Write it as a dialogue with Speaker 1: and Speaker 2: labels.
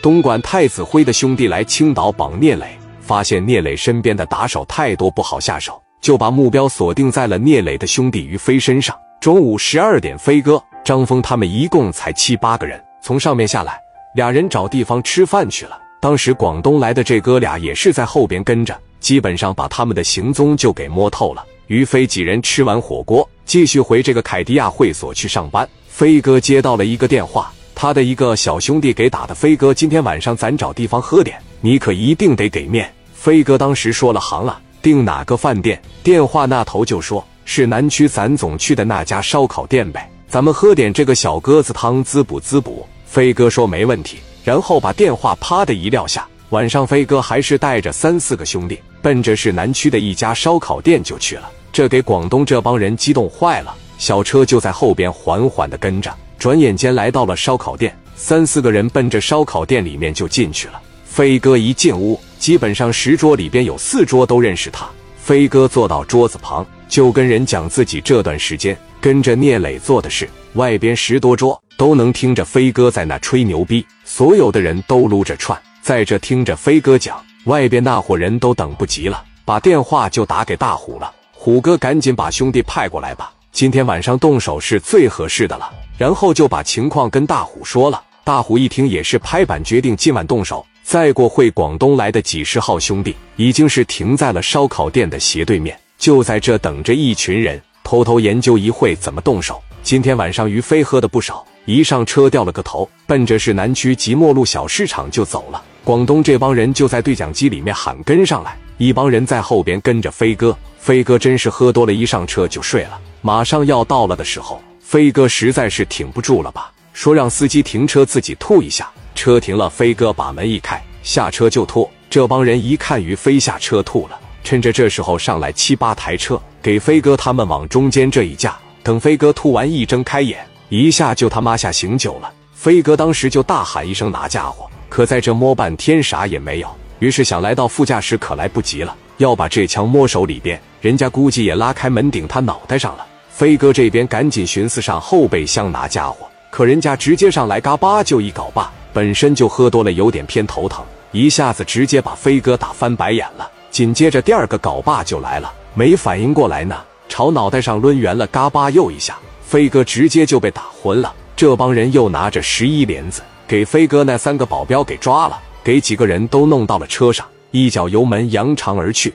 Speaker 1: 东莞太子辉的兄弟来青岛绑聂磊，发现聂磊身边的打手太多，不好下手，就把目标锁定在了聂磊的兄弟于飞身上。中午十二点，飞哥、张峰他们一共才七八个人从上面下来，俩人找地方吃饭去了。当时广东来的这哥俩也是在后边跟着，基本上把他们的行踪就给摸透了。于飞几人吃完火锅，继续回这个凯迪亚会所去上班。飞哥接到了一个电话。他的一个小兄弟给打的，飞哥，今天晚上咱找地方喝点，你可一定得给面。飞哥当时说了行了，订哪个饭店？电话那头就说是南区咱总去的那家烧烤店呗，咱们喝点这个小鸽子汤滋补滋补。飞哥说没问题，然后把电话啪的一撂下。晚上飞哥还是带着三四个兄弟，奔着是南区的一家烧烤店就去了，这给广东这帮人激动坏了，小车就在后边缓缓的跟着。转眼间来到了烧烤店，三四个人奔着烧烤店里面就进去了。飞哥一进屋，基本上十桌里边有四桌都认识他。飞哥坐到桌子旁，就跟人讲自己这段时间跟着聂磊做的事。外边十多桌都能听着飞哥在那吹牛逼，所有的人都撸着串在这听着飞哥讲。外边那伙人都等不及了，把电话就打给大虎了。虎哥，赶紧把兄弟派过来吧，今天晚上动手是最合适的了。然后就把情况跟大虎说了，大虎一听也是拍板决定今晚动手。再过会，广东来的几十号兄弟已经是停在了烧烤店的斜对面，就在这等着一群人偷偷研究一会怎么动手。今天晚上于飞喝的不少，一上车掉了个头，奔着是南区即墨路小市场就走了。广东这帮人就在对讲机里面喊跟上来，一帮人在后边跟着飞哥。飞哥真是喝多了，一上车就睡了。马上要到了的时候。飞哥实在是挺不住了吧，说让司机停车，自己吐一下。车停了，飞哥把门一开，下车就吐。这帮人一看于飞下车吐了，趁着这时候上来七八台车，给飞哥他们往中间这一架。等飞哥吐完，一睁开眼，一下就他妈下醒酒了。飞哥当时就大喊一声拿家伙，可在这摸半天啥也没有，于是想来到副驾驶可来不及了，要把这枪摸手里边，人家估计也拉开门顶他脑袋上了。飞哥这边赶紧寻思上后备箱拿家伙，可人家直接上来嘎巴就一镐把，本身就喝多了，有点偏头疼，一下子直接把飞哥打翻白眼了。紧接着第二个镐把就来了，没反应过来呢，朝脑袋上抡圆了，嘎巴又一下，飞哥直接就被打昏了。这帮人又拿着十一连子，给飞哥那三个保镖给抓了，给几个人都弄到了车上，一脚油门扬长而去。